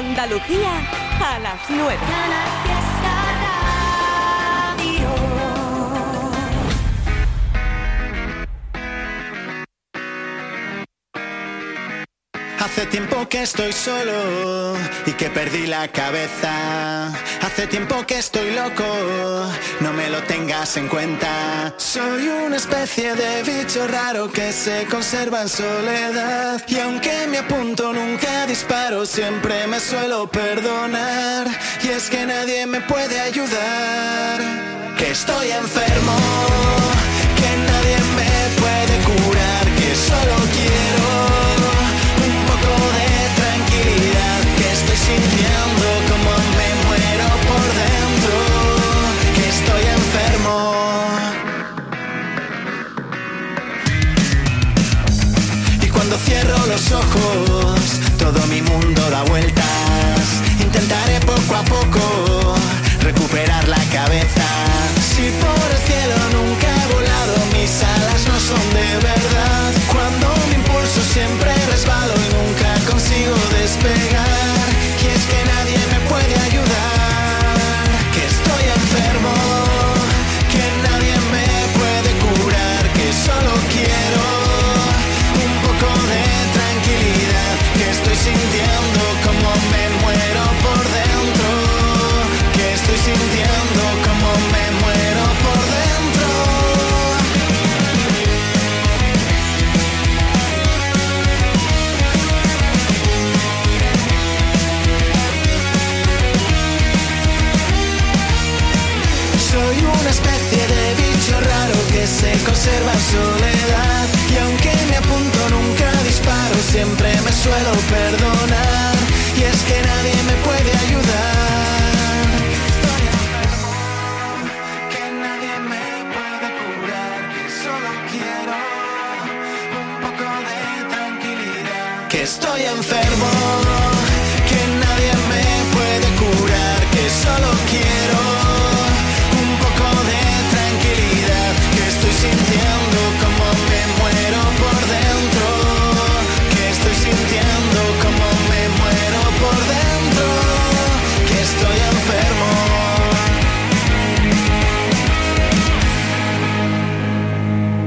Andalucía a las 9. Hace tiempo que estoy solo y que perdí la cabeza. Hace tiempo que estoy loco, no me lo tengas en cuenta. Soy una especie de bicho raro que se conserva en soledad. Y aunque me apunto, nunca disparo, siempre me suelo perdonar. Y es que nadie me puede ayudar, que estoy enfermo, que nadie me puede curar, que solo quiero ojos todo mi mundo da vueltas. Intentaré poco a poco recuperar la cabeza. Si por el cielo nunca he volado mis alas no son de verdad. Cuando mi impulso siempre resbalo y nunca consigo despegar especie de bicho raro que se conserva soledad. Y aunque me apunto nunca disparo, siempre me suelo perdonar. Y es que nadie me puede ayudar. Estoy enfermo, que nadie me puede curar. Solo quiero un poco de tranquilidad. Que estoy enfermo,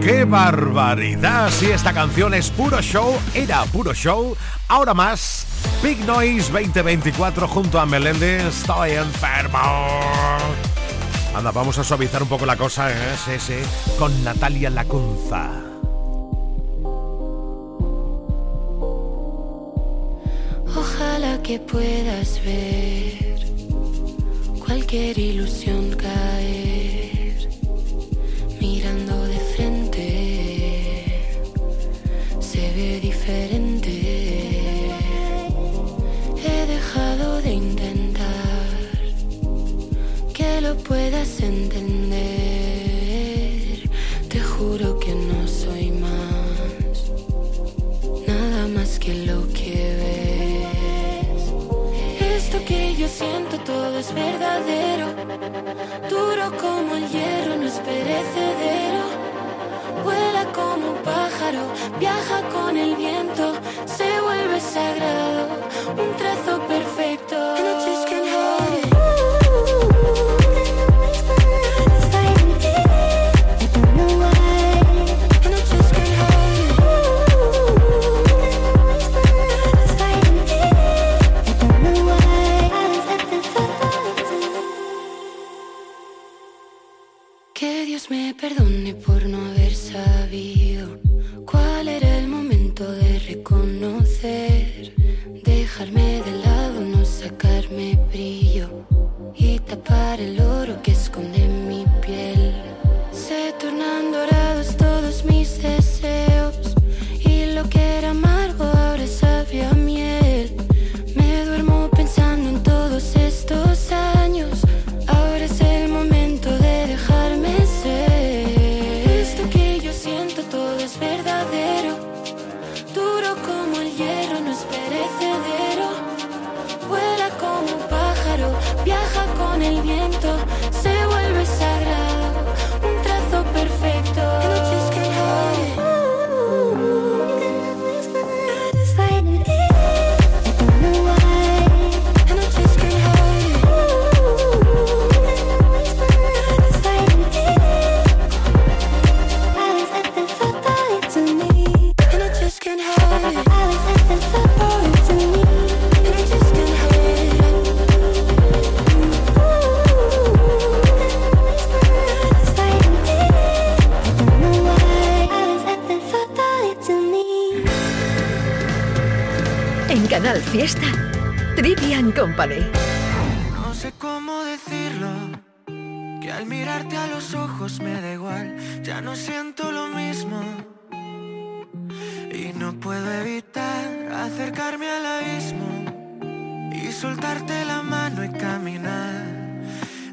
¡Qué barbaridad! Si esta canción es puro show, era puro show, ahora más. Big Noise 2024 junto a Meléndez, estoy enfermo. Anda, vamos a suavizar un poco la cosa, ¿eh? Sí, con Natalia Lacunza. Ojalá que puedas ver cualquier ilusión caer puedas entender. Te juro que no soy más nada más que lo que ves. Esto que yo siento todo es verdadero, duro como el hierro, no es perecedero. Vuela como un pájaro, viaja con el viento, al mirarte a los ojos me da igual. Ya no siento lo mismo. Y no puedo evitar acercarme al abismo. Y soltarte la mano y caminar.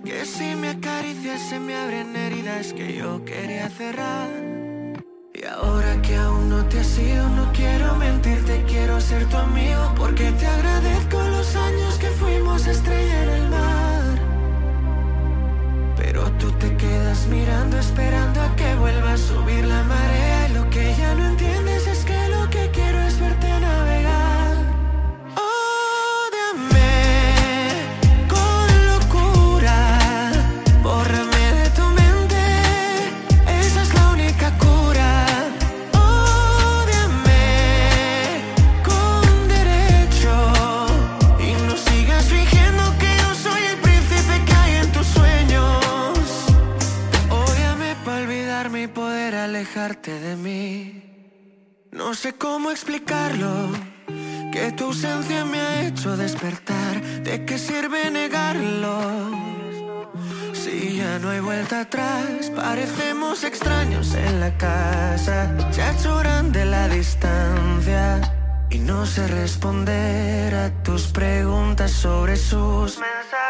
Que si me acaricias se me abren heridas que yo quería cerrar. Y ahora que aún no te has ido, no quiero mentirte, quiero ser tu amigo, porque te agradezco los años que fuimos estrella en el mar. Te quedas mirando, esperando a que vuelva a subir la marea, lo que ya no entiendes de mí. No sé cómo explicarlo, que tu ausencia me ha hecho despertar. ¿De qué sirve negarlo? Si ya no hay vuelta atrás, parecemos extraños en la casa. Ya choran de la distancia. Y no sé responder a tus preguntas sobre sus mensajes.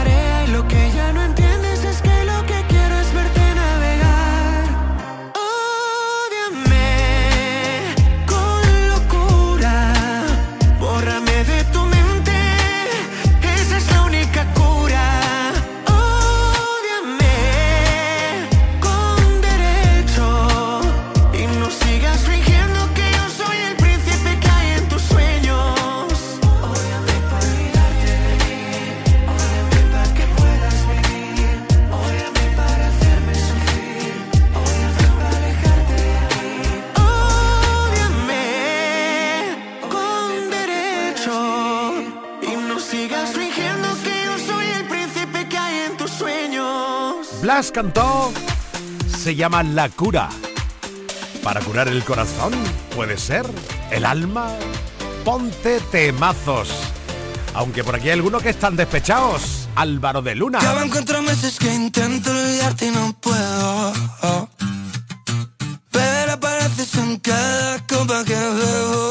Blas cantó se llama La Cura. Para curar el corazón, puede ser, el alma, ponte temazos. Aunque por aquí hay algunos que están despechados. Álvaro de Luna. Ya van cuatro meses que intento olvidarte y no puedo. Pero apareces en cada copa que bebo.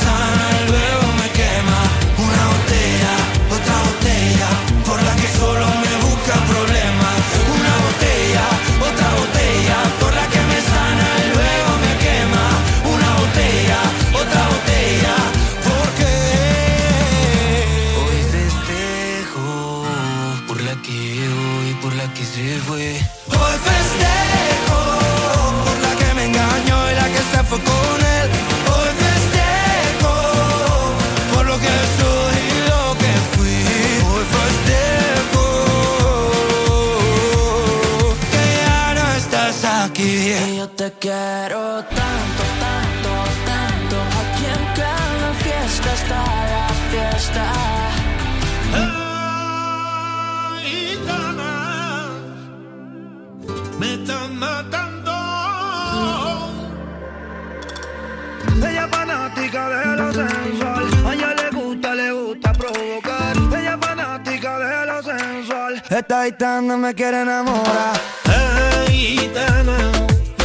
Esta gitana me quiere enamorar. Ay, gitana,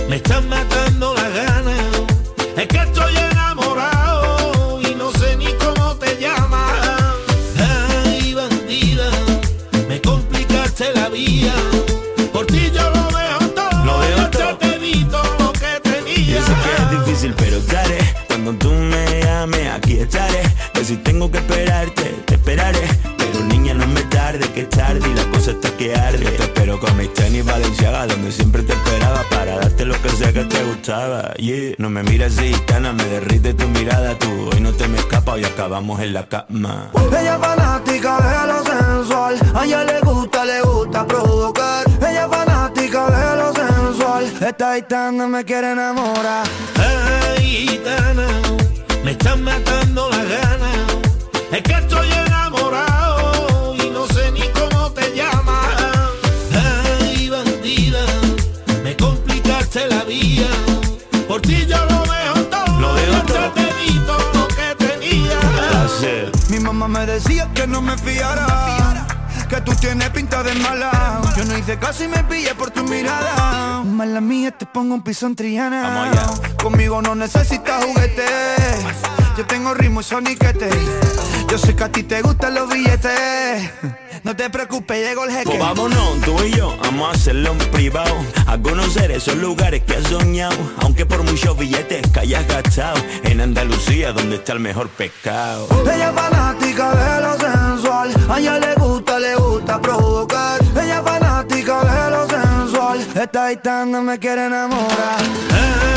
me están matando la gana. Es que estoy Yeah. No me miras así, gitana, me derrite tu mirada. Tú hoy no te me escapas y acabamos en la cama. Ella es fanática de lo sensual. A ella le gusta, le gusta provocar. Ella es fanática de lo sensual. Esta gitana me quiere enamorar. Ay, gitana, me están matando la gana. Es que estoy enamorado y no sé ni cómo te llamas. Ay, bandida, me complicaste la vida. Mamá me decía que no me fiara. Que tú tienes pinta de mala. Yo no hice caso y me pillé por tu mirada. Mala mía, te pongo un piso en Triana. Conmigo no necesitas juguete. Yo tengo ritmo y soniquete. Yo sé que a ti te gustan los billetes. No te preocupes, llegó el jeque. Pues vámonos, tú y yo, vamos a hacerlo en privado A conocer esos lugares que has soñado Aunque por muchos billetes que hayas gastado En Andalucía, donde está el mejor pescado Ella es fanática de lo sensual. A ella le gusta, le gusta provocar. Ella es fanática de lo sensual. Esta gitana me quiere enamorar. Ay,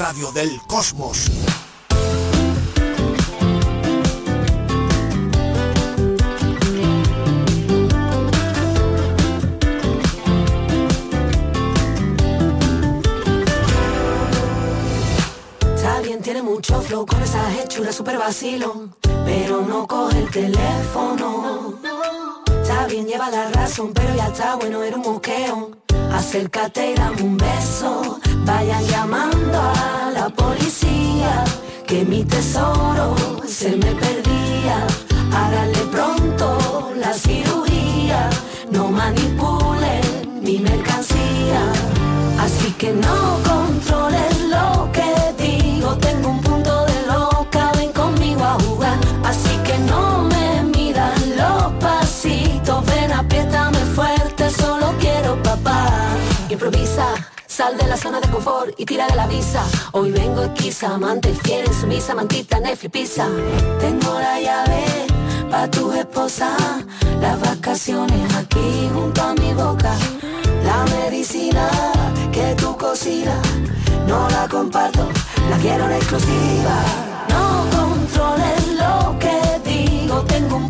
radio del cosmos. Tiene mucho flow con esa hechura super vacilón, pero no coge el teléfono. Está bien, lleva la razón, pero ya está bueno, era un moqueo. Acércate y dame un beso. Vayan llamando a la policía, que mi tesoro se me perdía. Háganle pronto la cirugía, no manipulen mi mercancía. Así que no controles lo que digo, tengo un papá. Improvisa. Sal de la zona de confort y tira de la visa. Hoy vengo esquiza, amante fiel, sumisa, mantita, Netflix, pizza. Tengo la llave pa' tu esposa. Las vacaciones aquí junto a mi boca. La medicina que tú cocinas, no la comparto, la quiero en exclusiva. No controles lo que digo, tengo un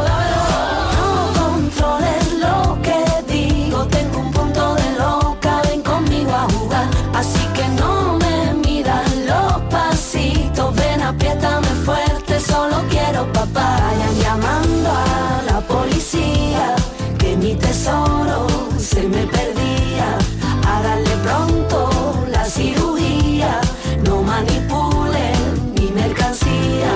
Vayan llamando a la policía, que mi tesoro se me perdía. Háganle pronto la cirugía, no manipulen mi mercancía.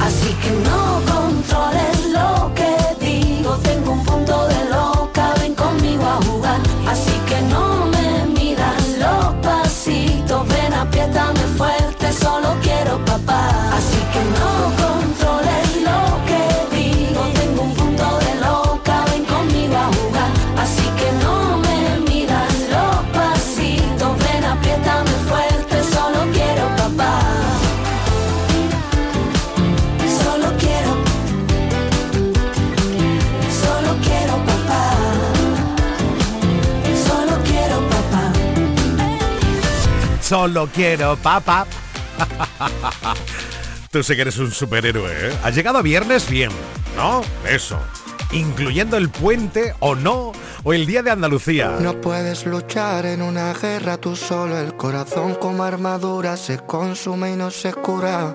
Así que no controles lo que digo, tengo un punto de loca, ven conmigo a jugar. Así que no me midan los pasitos, ven apriétame fuerte, solo quiero papá. Así Solo quiero papá. Tú sí que eres un superhéroe, ¿eh? Has llegado viernes bien, ¿no? Eso. Incluyendo el puente o no, o el día de Andalucía. No puedes luchar en una guerra tú solo, el corazón como armadura se consume y no se cura.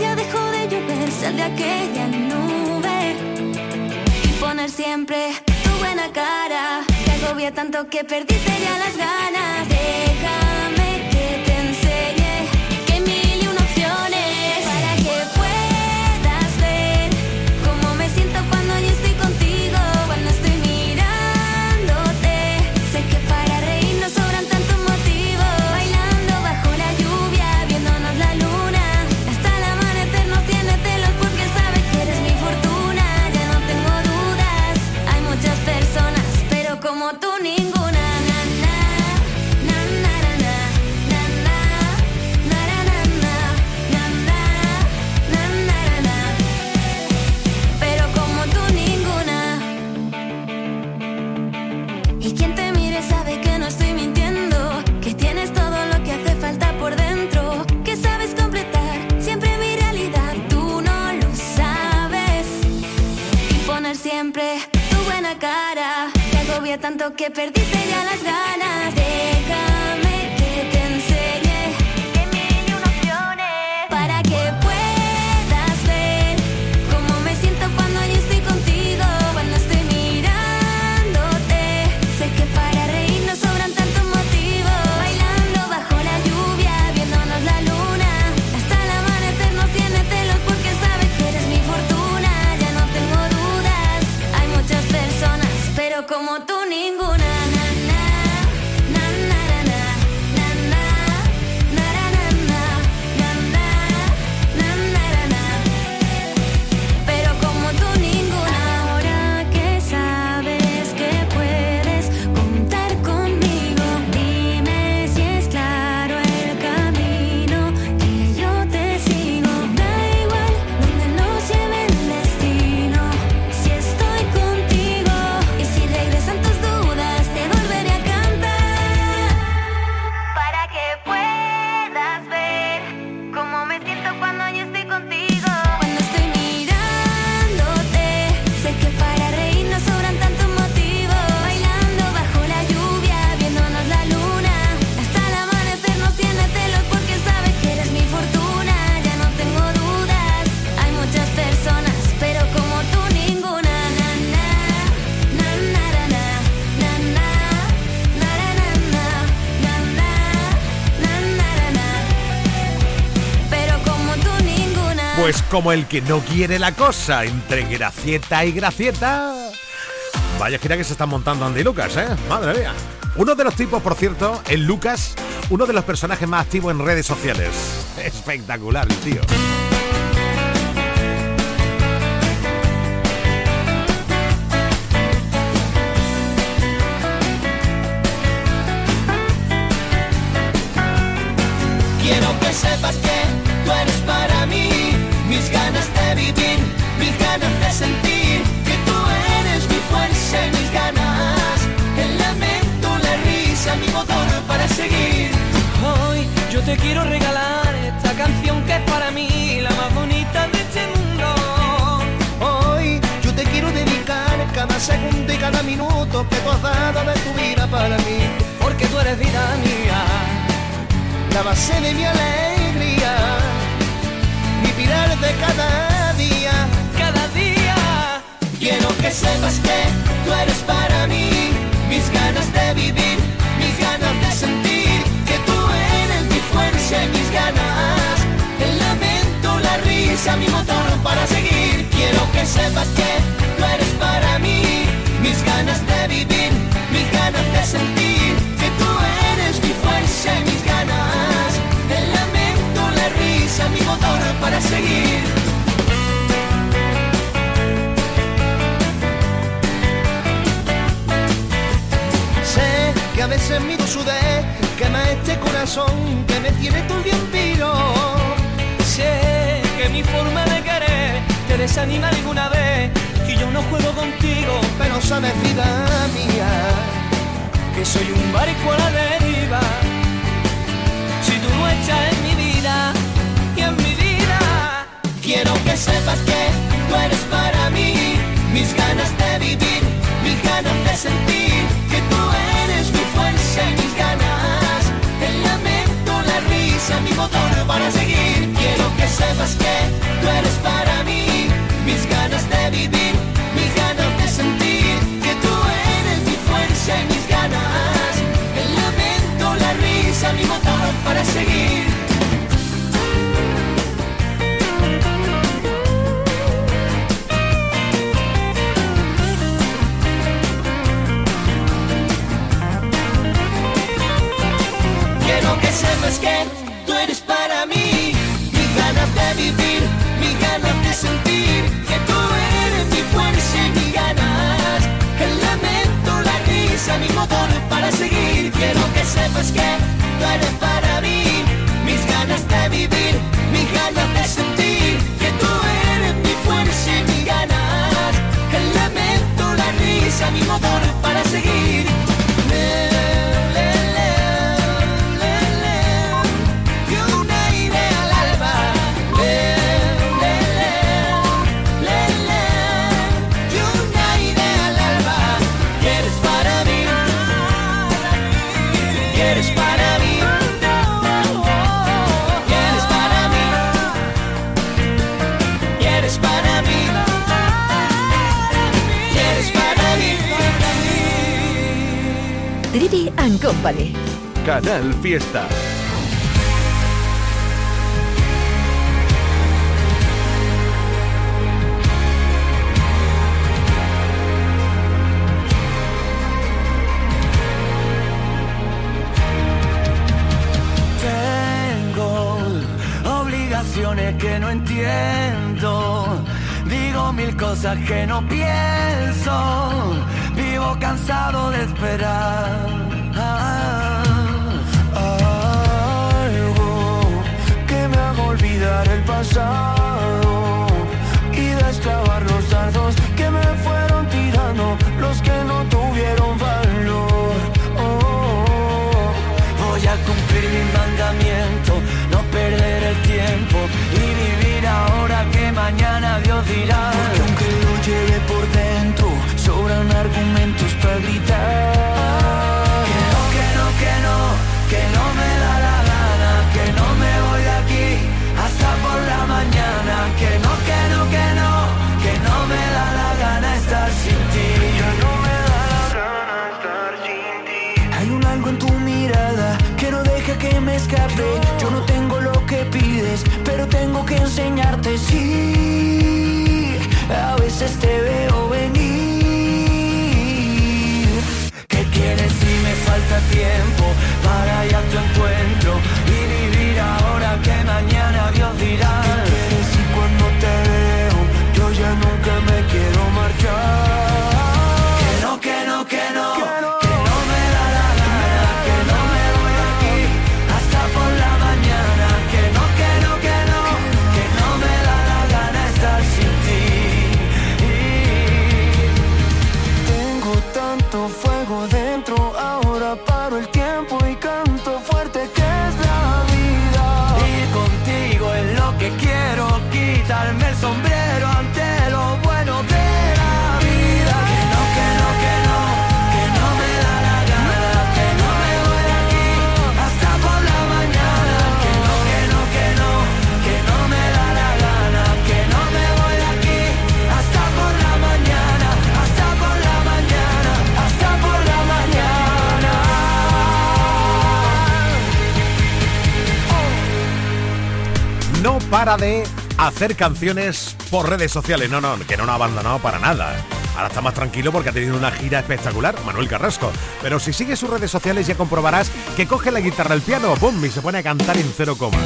Ya dejó de llover, sal de aquella nube y poner siempre tu buena cara. Te agobia tanto que perdiste ya las ganas. Que como el que no quiere la cosa, entre Gracieta y Gracieta. Vaya gira que se están montando Andy Lucas, ¿eh? Madre mía. Uno de los tipos, por cierto, el Lucas, uno de los personajes más activos en redes sociales. Espectacular tío. Cada minuto que tú has dado de tu vida para mí, porque tú eres vida mía, la base de mi alegría, mi pilar de cada día, cada día. Quiero que sepas que tú eres para mí mis ganas de vivir, mis ganas de sentir que tú eres mi fuerza y mis ganas, el lamento, la risa, mi motor para seguir. Quiero que sepas que tú eres para mí mis ganas de vivir, mis ganas de sentir que tú eres mi fuerza y mis ganas, el lamento, la risa, mi motor para seguir. Sé que a veces mi sudé, quema este corazón que me tiene todo bien piro. Sé que mi forma de querer te desanima alguna vez juego contigo, pero sabes vida mía que soy un barco a la deriva. Si tú no estás en mi vida y en mi vida, quiero que sepas que tú eres para mí mis ganas de vivir, mis ganas de sentir que tú eres mi fuerza y mis ganas, el lamento, la risa, mi motor para seguir. Quiero que sepas que tú eres para mí mis ganas de vivir, la risa, mi motor para seguir. Quiero que sepas que tú eres para mí mis ganas de vivir, mis ganas de sentir que tú eres mi fuerza y mis ganas, el lamento, la risa, mi motor para seguir. Quiero que sepas que tú eres para mí. Mis ganas de vivir, and Company. Canal Fiesta. Tengo obligaciones que no entiendo. Digo mil cosas que no pienso. Vivo cansado de esperar. Algo que me haga olvidar el pasado y destrabar los dardos que me fueron tirando los que no tuvieron valor. Oh, Voy a cumplir mi mandamiento, no perder el tiempo y vivir ahora que mañana Dios dirá. Porque aunque lo lleve por dentro, sobran argumentos para gritar que no me da la gana, que no me voy de aquí hasta por la mañana, que no, que no, que no, que no me da la gana estar sin ti. Ya no me da la gana estar sin ti. Hay un algo en tu mirada que no deja que me escape. Yo no tengo lo que pides, pero tengo que enseñarte sí. A veces te veo venir falta tiempo para ya tu de hacer canciones por redes sociales. No, no, que no nos ha abandonado para nada. Ahora está más tranquilo porque ha tenido una gira espectacular, Manuel Carrasco. Pero si sigues sus redes sociales ya comprobarás que coge la guitarra, el piano, boom, y se pone a cantar en cero coma.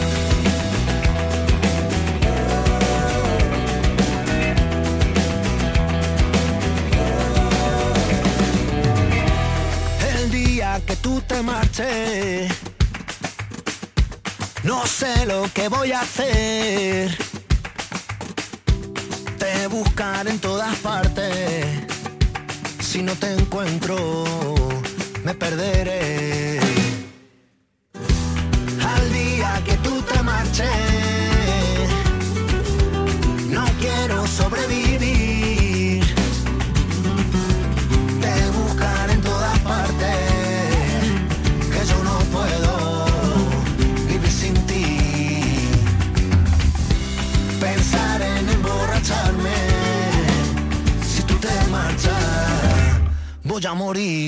El día que tú te marches no sé lo que voy a hacer. Te buscaré en todas partes. Si no te encuentro, me perderé. Al día que tú te marches. morir.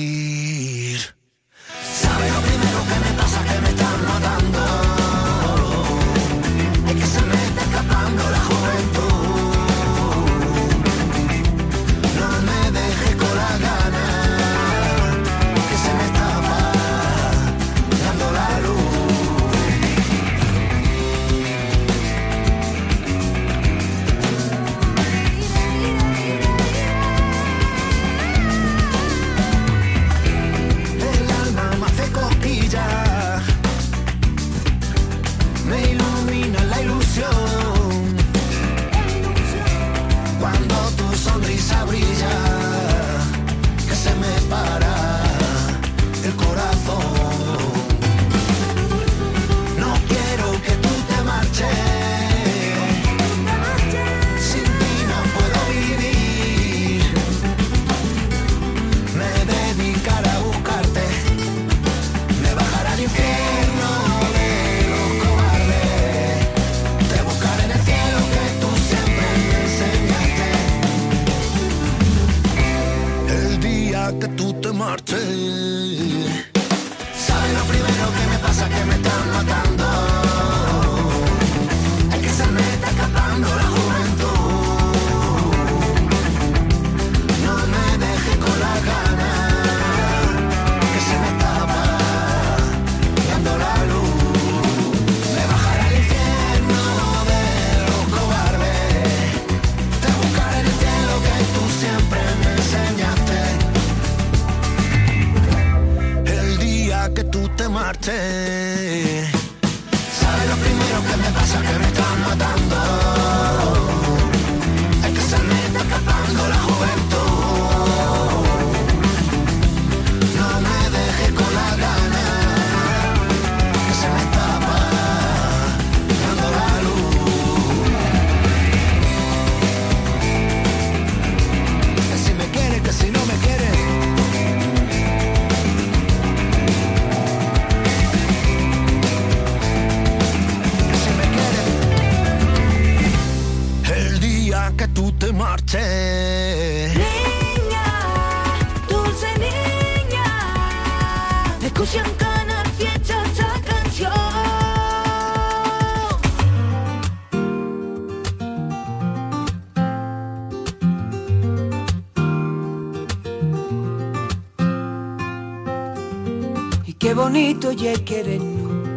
Bonito ya querernos.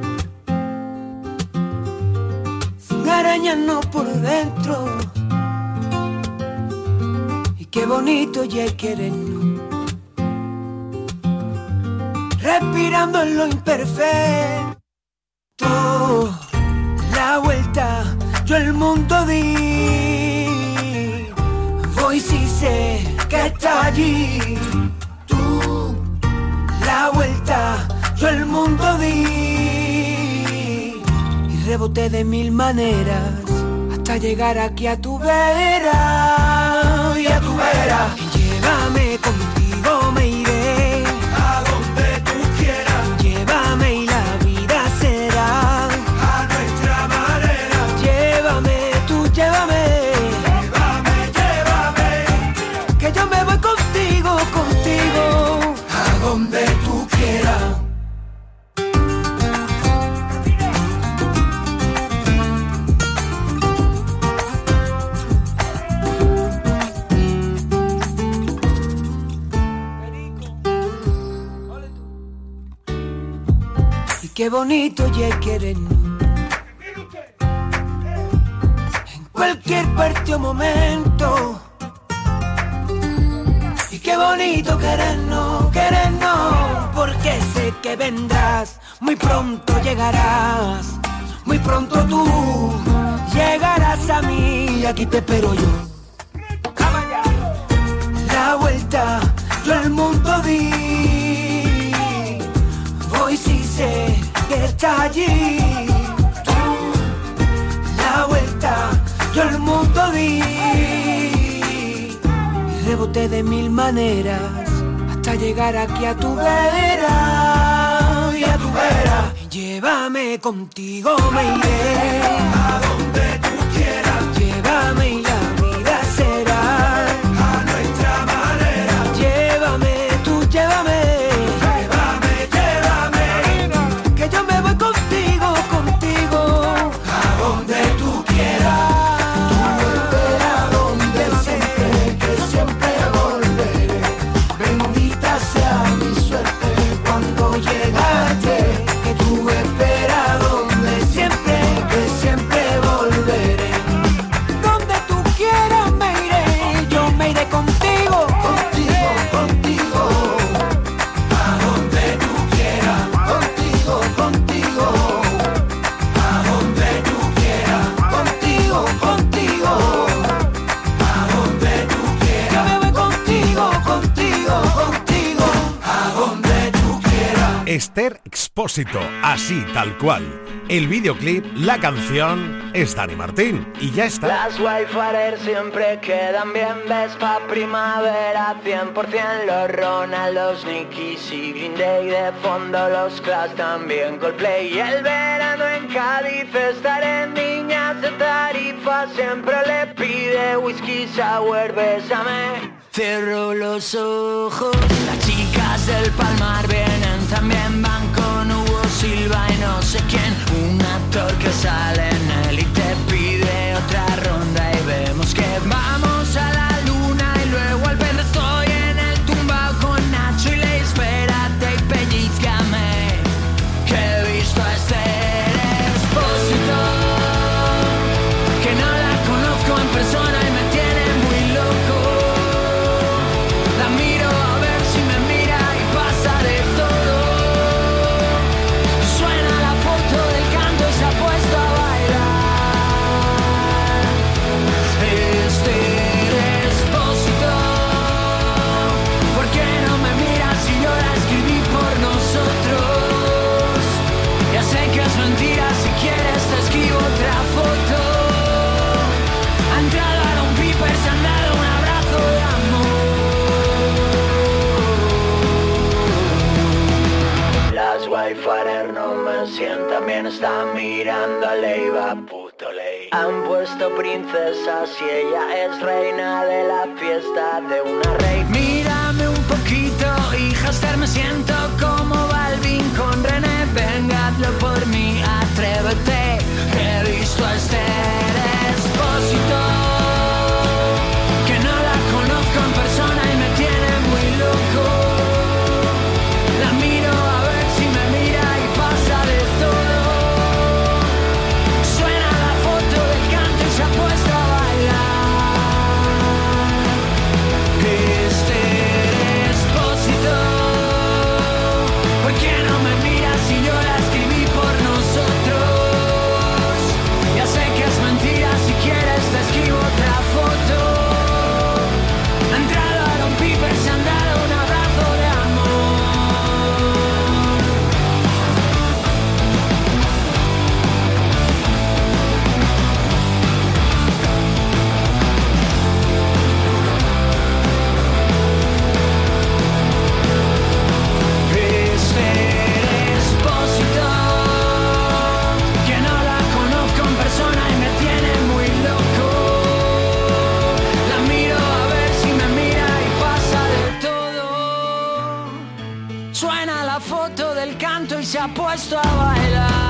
Sin arañarnos por dentro. Y qué bonito ya querernos. Respirando en lo imperfecto. Llegar aquí a tu vera Y bonito querernos. En cualquier parte o momento. Y qué bonito querernos, querernos. Porque sé que vendrás, muy pronto llegarás. Muy pronto tú llegarás a mí. Y aquí te espero yo. La vuelta, yo el mundo di. Que está allí. Tú, la vuelta, yo el mundo di. Y reboté de mil maneras hasta llegar aquí a tu vera. Y a tu vera. Llévame contigo, me iré. Esther Expósito, así tal cual. El videoclip, la canción es Dani Martín. Y ya está. Las Wi-Fi siempre quedan bien, ves pa' primavera 100% los Ronaldos, Nicky y Green Day De fondo los Clash también Coldplay Y el verano en Cádiz estaré niñas de tarifa Siempre le pide whisky sour, bésame Cierro los ojos, las chicas del Palmar vienen también van con Hugo Silva y no sé quién. Un actor que sale en él y te pide otra ronda y vemos que vamos a la luna y luego al ver estoy en el tumbao con Nacho y le espérate y pellizcame. Que he visto a Esther están mirando a Leiva, puto ley Han puesto princesas y ella es reina de la fiesta de una rey. Mírame un poquito, hija me siento como Balvin con René. Venga, hazlo por mí, atrévete he visto a Esther se ha puesto a bailar.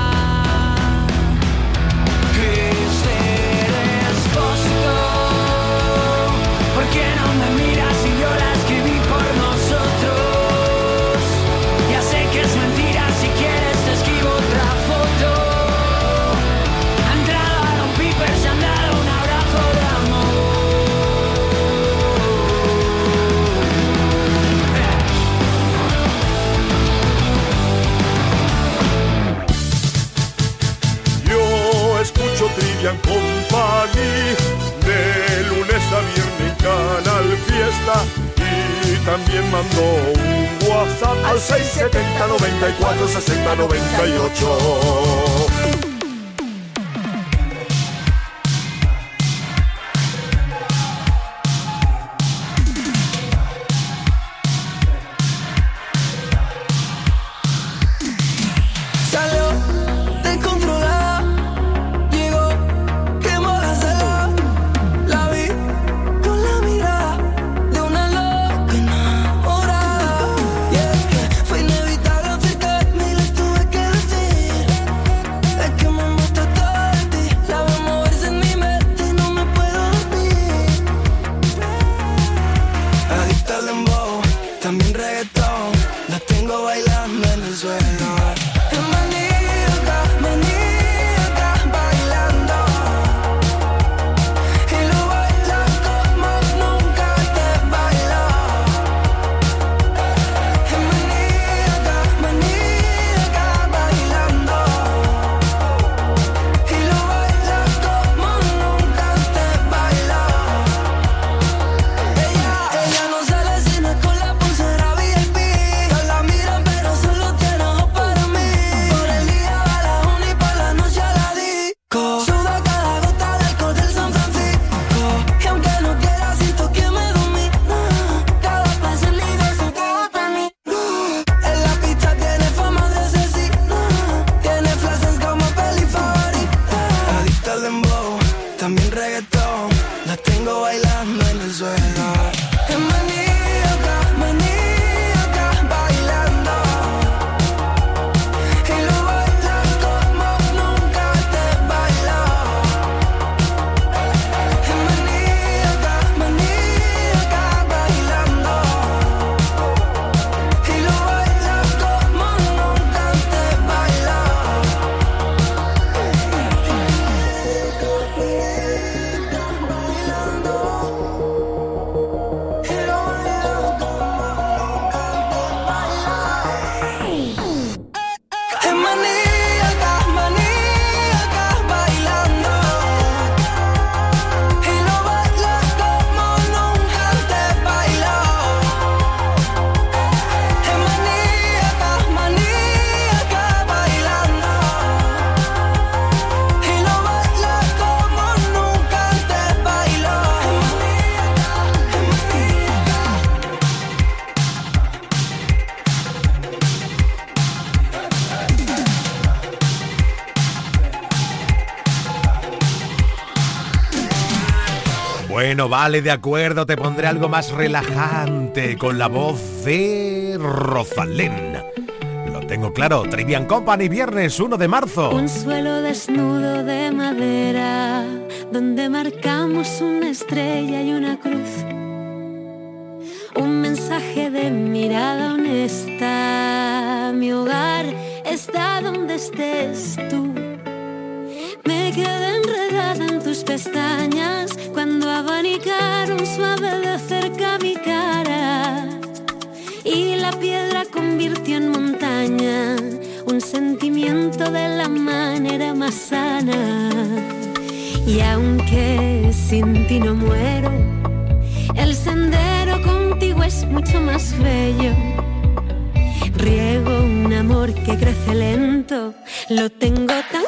Vale, de acuerdo, te pondré algo más relajante con la voz de Rosalén. Lo tengo claro, Trivian Company, viernes 1 de marzo. Un suelo desnudo de madera, donde marcamos una estrella y una cruz. Un mensaje de mirada honesta, mi hogar está donde estés tú. siento de la manera más sana. Y aunque sin ti no muero, el sendero contigo es mucho más bello. Riego un amor que crece lento, lo tengo tan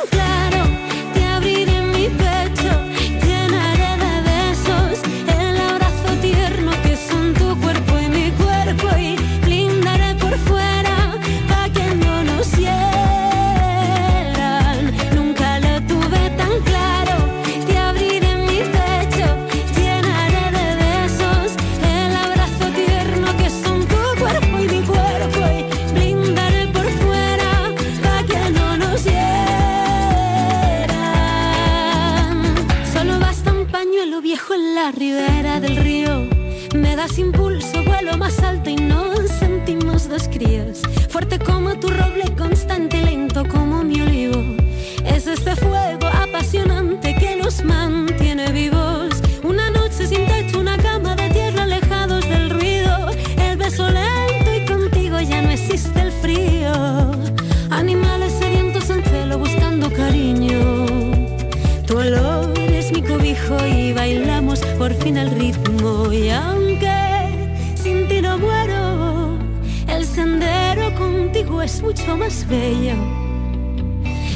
más bello.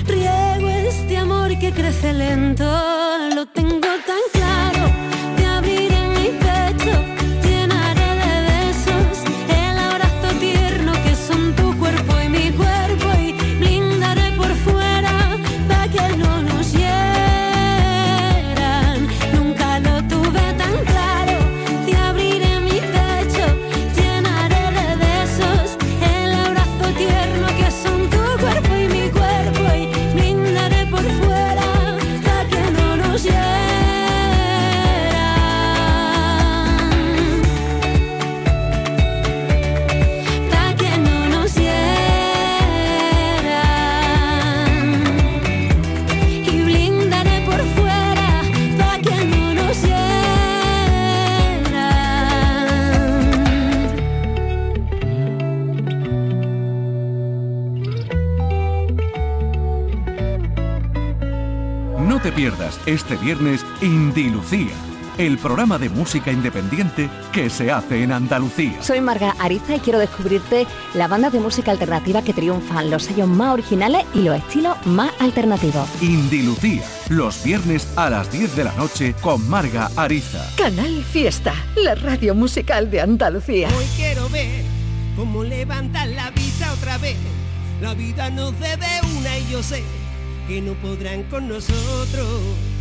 Riego este amor que crece lento, viernes Indilucía, el programa de música independiente que se hace en Andalucía. Soy Marga Ariza y quiero descubrirte la banda de música alternativa que triunfan, los sellos más originales y los estilos más alternativos. Indilucía, los viernes a las 10 de la noche con Marga Ariza. Canal Fiesta, la radio musical de Andalucía. Hoy quiero ver cómo levantan la vista otra vez. La vida nos debe una y yo sé que no podrán con nosotros.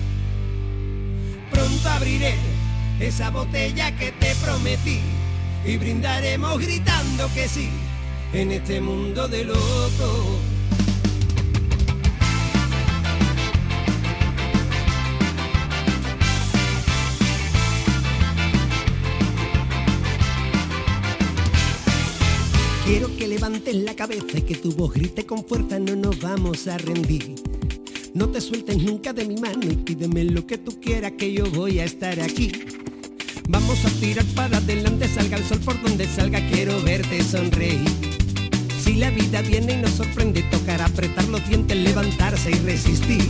Abriré esa botella que te prometí y brindaremos gritando que sí en este mundo de locos. Quiero que levantes la cabeza y que tu voz grite con fuerza, no nos vamos a rendir. No te sueltes nunca de mi mano y pídeme lo que tú quieras que yo voy a estar aquí. Vamos a tirar para adelante, salga el sol por donde salga, quiero verte sonreír. Si la vida viene y nos sorprende, tocará apretar los dientes, levantarse y resistir.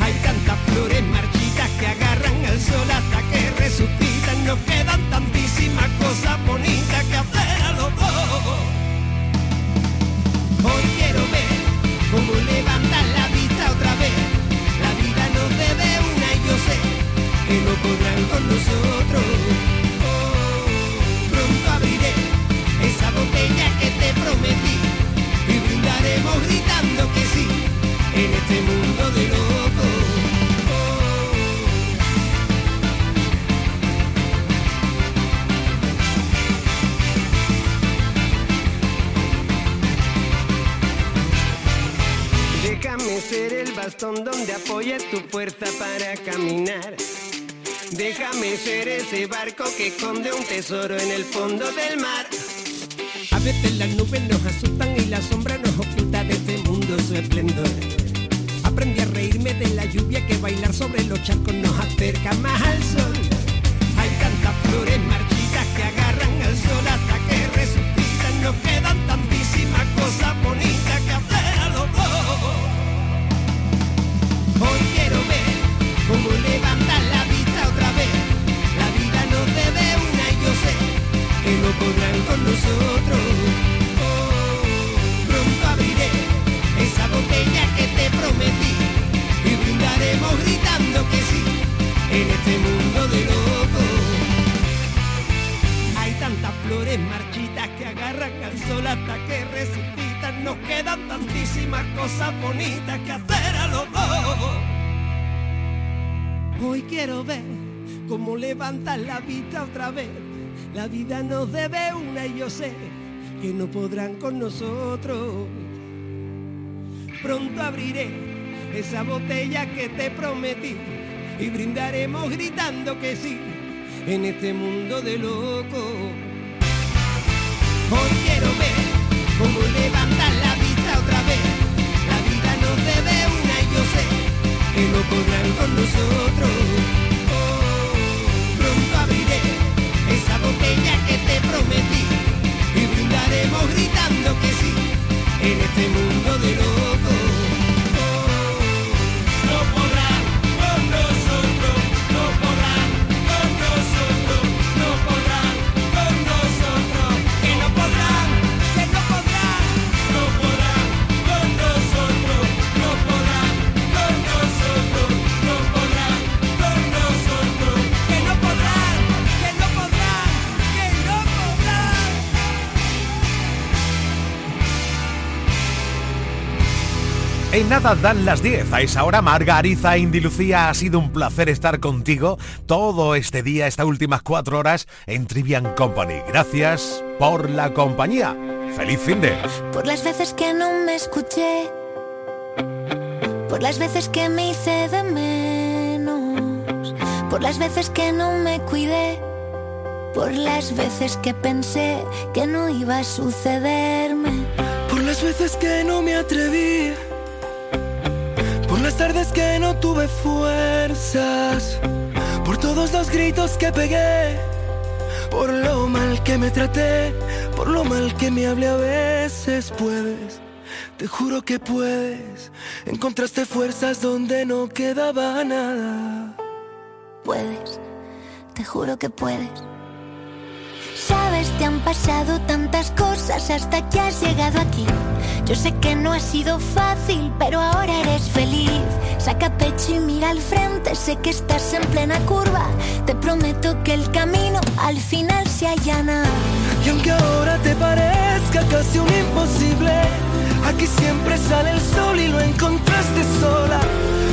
Hay tantas flores marchitas que agarran al sol hasta que resucitan. Nos quedan tantísimas cosas bonitas que hacer a los dos. Hoy quiero ver cómo levantan la que no podrán con nosotros. Oh, pronto abriré esa botella que te prometí y brindaremos gritando que sí en este mundo de locos. Ser el bastón donde apoyes tu fuerza para caminar. Déjame ser ese barco que esconde un tesoro en el fondo del mar. A veces las nubes nos asustan y la sombra nos oculta de este mundo su esplendor. Aprendí a reírme de la lluvia que bailar sobre los charcos nos acerca más al sol. Hay tantas flores marchitas que agarran al sol hasta que resucitan. Nos quedan tantísimas cosas bonitas que hacer a los dos. Hoy quiero ver cómo levantan que no podrán con nosotros. Oh, pronto abriré esa botella que te prometí y brindaremos gritando que sí en este mundo de locos. Hay tantas flores marchitas que agarran al sol hasta que resucitan. Nos quedan tantísimas cosas bonitas que hacer a los dos. Hoy quiero ver cómo levantan la vista otra vez. La vida nos debe una y yo sé que no podrán con nosotros. Pronto abriré esa botella que te prometí y brindaremos gritando que sí en este mundo de locos. Hoy quiero ver cómo levantan la vista otra vez. La vida nos debe una y yo sé que no podrán con nosotros. Botella que te prometí y brindaremos gritando que sí en este mundo de locos. En nada dan las 10. A esa hora, Margarita Indy Lucía, ha sido un placer estar contigo todo este día, estas últimas cuatro horas en Trivian Company. Gracias por la compañía. ¡Feliz fin de! Por las veces que no me escuché, por las veces que me hice de menos, por las veces que no me cuidé, por las veces que pensé que no iba a sucederme, por las veces que no me atreví tardes que no tuve fuerzas, por todos los gritos que pegué, por lo mal que me traté, por lo mal que me hablé a veces. Puedes, te juro que puedes, encontraste fuerzas donde no quedaba nada. Puedes, te juro que puedes. Sabes, te han pasado tantas cosas hasta que has llegado aquí. Yo sé que no ha sido fácil, pero ahora eres feliz. Saca pecho y mira al frente, sé que estás en plena curva. Te prometo que el camino al final se allana. Y aunque ahora te parezca casi un imposible, aquí siempre sale el sol y lo encontraste sola.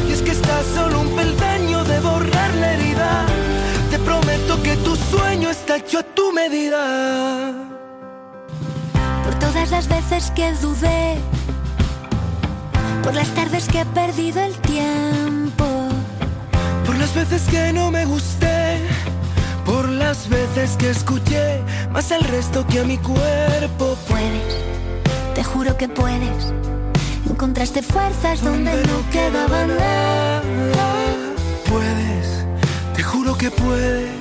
Y es que estás solo un peldaño de borrar la herida. Te prometo que tu sueño está hecho a tu medida todas las veces que dudé, por las tardes que he perdido el tiempo, por las veces que no me gusté, por las veces que escuché más al resto que a mi cuerpo. Puedes, te juro que puedes. Encontraste fuerzas donde, donde no quedaba nada. Puedes, te juro que puedes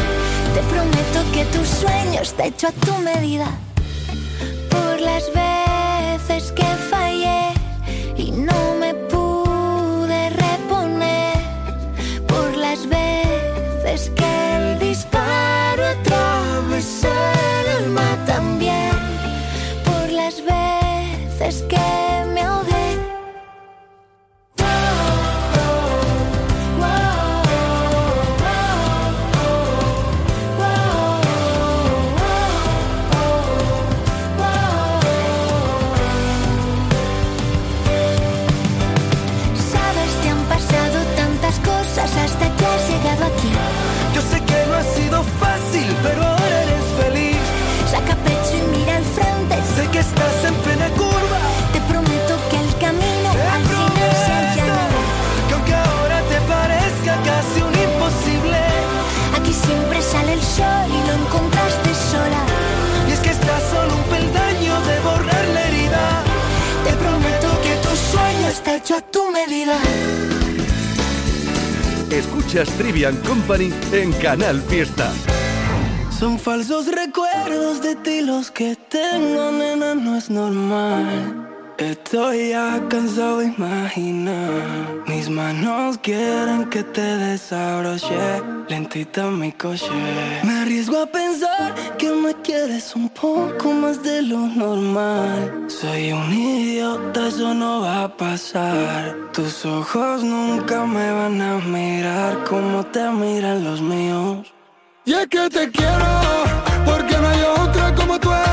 te prometo que tu sueño está hecho a tu medida. Por las veces que fallé y no me pude reponer. Por las veces que el disparo atravesó el alma también. Por las veces que me estás en plena curva. Te prometo que el camino al final se allana. Que aunque ahora te parezca casi un imposible, aquí siempre sale el sol y lo encontraste sola. Y es que estás solo un peldaño de borrar la herida. Te prometo que tu sueño está hecho a tu medida. Escuchas Trivian Company en Canal Fiesta. Son falsos recuerdos de ti los que tengo, nena, no es normal. Estoy ya cansado de imaginar. Mis manos quieren que te desabroche lentita mi coche. Me arriesgo a pensar que me quieres un poco más de lo normal. Soy un idiota, eso no va a pasar. Tus ojos nunca me van a mirar como te miran los míos. Y es que te quiero, porque no hay otra como tú en